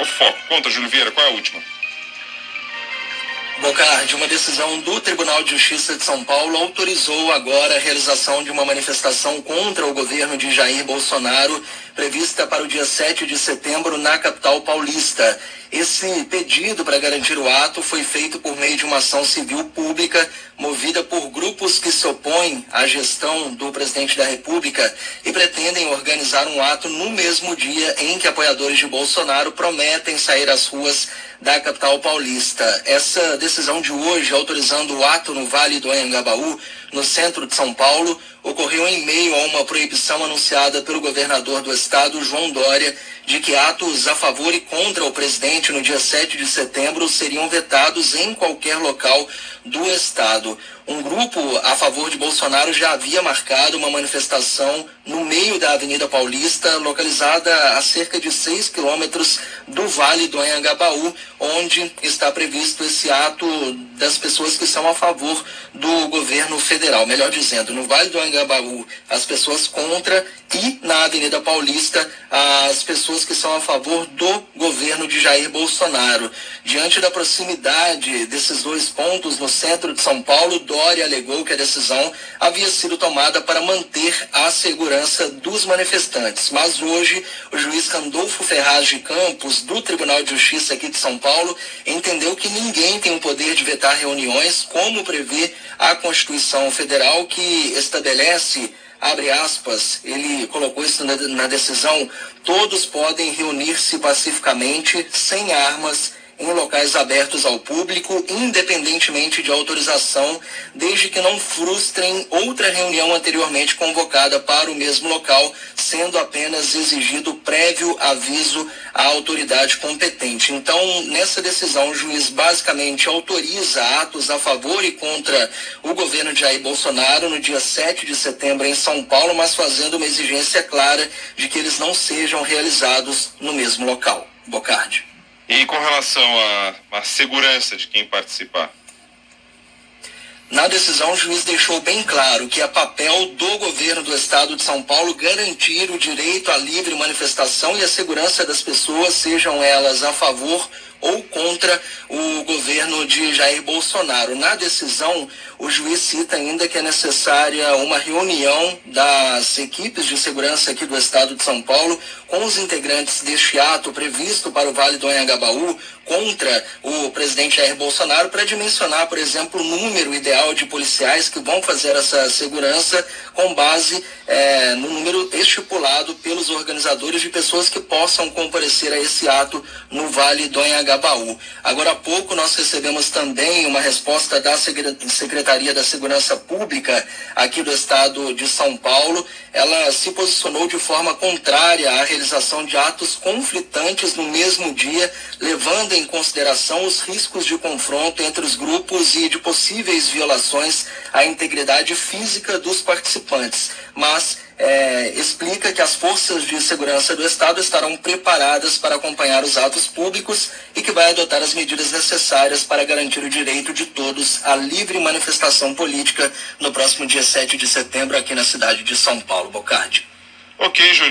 O foco. Conta, Júlio Vieira, qual é a última? Bocardi, uma decisão do Tribunal de Justiça de São Paulo autorizou agora a realização de uma manifestação contra o governo de Jair Bolsonaro, prevista para o dia 7 de setembro na capital paulista. Esse pedido para garantir o ato foi feito por meio de uma ação civil pública movida por grupos que se opõem à gestão do presidente da República e pretendem organizar um ato no mesmo dia em que apoiadores de Bolsonaro prometem sair às ruas da capital paulista. Essa decisão de hoje, autorizando o ato no Vale do Anhangabaú, no centro de São Paulo, ocorreu em meio a uma proibição anunciada pelo governador do estado, João Dória, de que atos a favor e contra o presidente no dia 7 de setembro seriam vetados em qualquer local do estado. Um grupo a favor de Bolsonaro já havia marcado uma manifestação no meio da Avenida Paulista, localizada a cerca de 6 quilômetros do Vale do Anhangabaú, onde está previsto esse ato das pessoas que são a favor do governo federal. Melhor dizendo, no Vale do Anhangabaú, as pessoas contra e na Avenida Paulista, as pessoas que são a favor do governo de Jair Bolsonaro. Diante da proximidade desses dois pontos no centro de São Paulo, Dória alegou que a decisão havia sido tomada para manter a segurança dos manifestantes. Mas hoje, o juiz Randolfo Ferraz de Campos, do Tribunal de Justiça aqui de São Paulo, entendeu que ninguém tem o poder de vetar reuniões, como prevê a Constituição Federal, que estabelece abre aspas, ele colocou isso na, na decisão, todos podem reunir-se pacificamente, sem armas, em locais abertos ao público, independentemente de autorização, desde que não frustrem outra reunião anteriormente convocada para o mesmo local, sendo apenas exigido prévio aviso à autoridade competente. Então, nessa decisão, o juiz basicamente autoriza atos a favor e contra o governo de Jair Bolsonaro no dia 7 de setembro em São Paulo, mas fazendo uma exigência clara de que eles não sejam realizados no mesmo local. Bocardi. E com relação à, segurança de quem participar? Na decisão, o juiz deixou bem claro que é papel do governo do estado de São Paulo garantir o direito à livre manifestação e a segurança das pessoas, sejam elas a favor ou contra o governo de Jair Bolsonaro. Na decisão, o juiz cita ainda que é necessária uma reunião das equipes de segurança aqui do estado de São Paulo com os integrantes deste ato previsto para o Vale do Anhangabaú contra o presidente Jair Bolsonaro para dimensionar, por exemplo, o número ideal de policiais que vão fazer essa segurança com base é, no número estipulado pelos organizadores de pessoas que possam comparecer a esse ato no Vale do Anhangabaú. Agora há pouco nós recebemos também uma resposta da Secretaria da Segurança Pública aqui do estado de São Paulo. Ela se posicionou de forma contrária à realização de atos conflitantes no mesmo dia, levando em consideração os riscos de confronto entre os grupos e de possíveis violações à integridade física dos participantes. Mas é, explica que as forças de segurança do Estado estarão preparadas para acompanhar os atos públicos e que vai adotar as medidas necessárias para garantir o direito de todos à livre manifestação política no próximo dia 7 de setembro aqui na cidade de São Paulo. Bocardi. Ok, Júlio.